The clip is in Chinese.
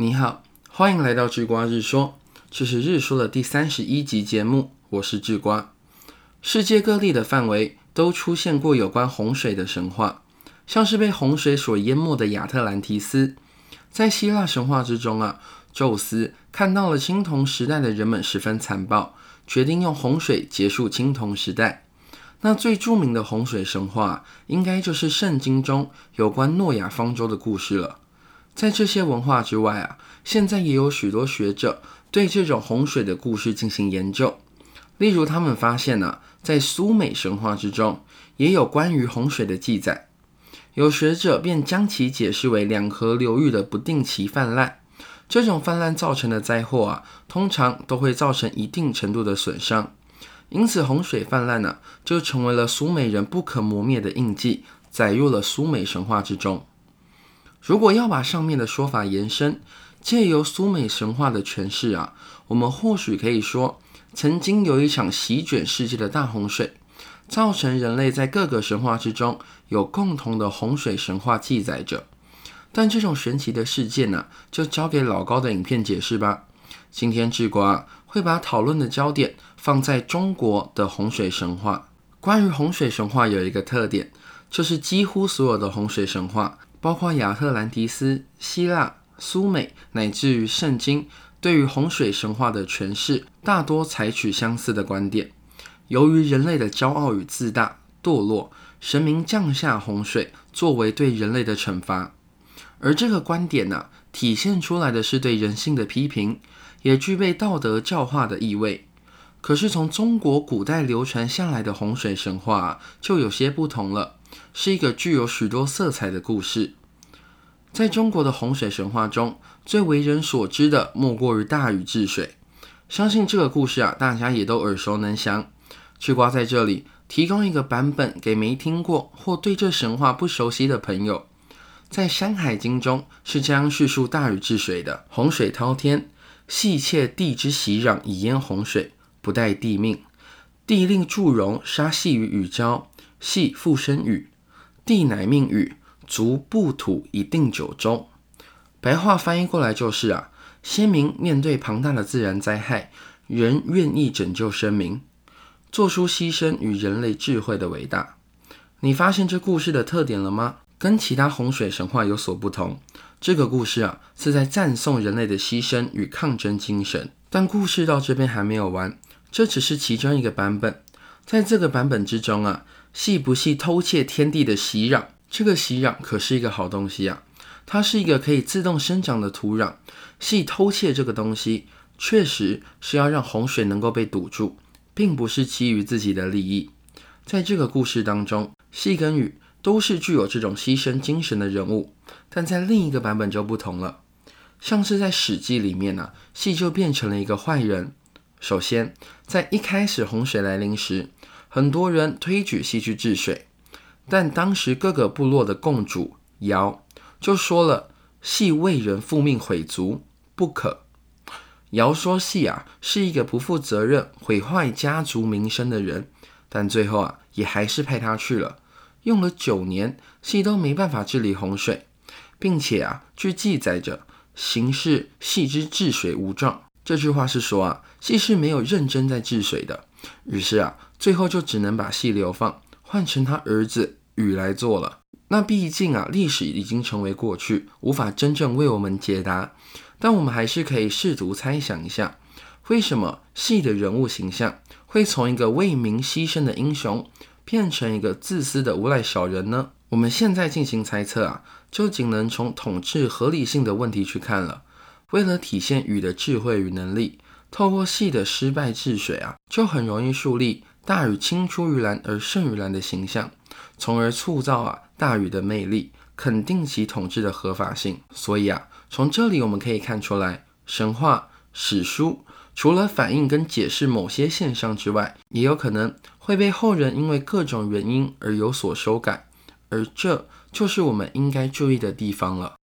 你好，欢迎来到智瓜日说，这是日说的第三十一集节目，我是智瓜。世界各地的范围都出现过有关洪水的神话，像是被洪水所淹没的亚特兰提斯。在希腊神话之中啊，宙斯看到了青铜时代的人们十分残暴，决定用洪水结束青铜时代。那最著名的洪水神话，应该就是圣经中有关诺亚方舟的故事了。在这些文化之外啊，现在也有许多学者对这种洪水的故事进行研究。例如，他们发现呢，在苏美神话之中也有关于洪水的记载。有学者便将其解释为两河流域的不定期泛滥。这种泛滥造成的灾祸啊，通常都会造成一定程度的损伤。因此，洪水泛滥呢，就成为了苏美人不可磨灭的印记，载入了苏美神话之中。如果要把上面的说法延伸，借由苏美神话的诠释啊，我们或许可以说，曾经有一场席卷世界的大洪水，造成人类在各个神话之中有共同的洪水神话记载着。但这种神奇的事件呢，就交给老高的影片解释吧。今天智瓜会把讨论的焦点放在中国的洪水神话。关于洪水神话有一个特点，就是几乎所有的洪水神话。包括亚特兰蒂斯、希腊、苏美，乃至于圣经，对于洪水神话的诠释，大多采取相似的观点。由于人类的骄傲与自大、堕落，神明降下洪水作为对人类的惩罚。而这个观点呢，体现出来的是对人性的批评，也具备道德教化的意味。可是从中国古代流传下来的洪水神话就有些不同了。是一个具有许多色彩的故事。在中国的洪水神话中，最为人所知的莫过于大禹治水。相信这个故事啊，大家也都耳熟能详。吃瓜在这里提供一个版本给没听过或对这神话不熟悉的朋友。在《山海经》中是这样叙述大禹治水的：洪水滔天，细切地之袭壤以淹洪水，不待地命，地令祝融杀细于禹郊。系复生雨，地乃命雨，足不土以定九州。白话翻译过来就是啊，先民面对庞大的自然灾害，仍愿意拯救生民，做出牺牲与人类智慧的伟大。你发现这故事的特点了吗？跟其他洪水神话有所不同。这个故事啊，是在赞颂人类的牺牲与抗争精神。但故事到这边还没有完，这只是其中一个版本。在这个版本之中啊。系不系偷窃天地的息壤？这个息壤可是一个好东西啊！它是一个可以自动生长的土壤。系偷窃这个东西，确实是要让洪水能够被堵住，并不是基于自己的利益。在这个故事当中，系跟禹都是具有这种牺牲精神的人物，但在另一个版本就不同了。像是在《史记》里面呢，系就变成了一个坏人。首先，在一开始洪水来临时。很多人推举系去治水，但当时各个部落的共主尧就说了：“系为人复命毁族，不可。”尧说系啊是一个不负责任、毁坏家族名声的人，但最后啊也还是派他去了。用了九年，系都没办法治理洪水，并且啊据记载着，行事系之治水无状。这句话是说啊戏是没有认真在治水的。于是啊。最后就只能把戏流放，换成他儿子禹来做了。那毕竟啊，历史已经成为过去，无法真正为我们解答。但我们还是可以试图猜想一下，为什么戏的人物形象会从一个为民牺牲的英雄，变成一个自私的无赖小人呢？我们现在进行猜测啊，就仅能从统治合理性的问题去看了。为了体现禹的智慧与能力，透过戏的失败治水啊，就很容易树立。大禹青出于蓝而胜于蓝的形象，从而塑造啊大禹的魅力，肯定其统治的合法性。所以啊，从这里我们可以看出来，神话史书除了反映跟解释某些现象之外，也有可能会被后人因为各种原因而有所修改，而这就是我们应该注意的地方了。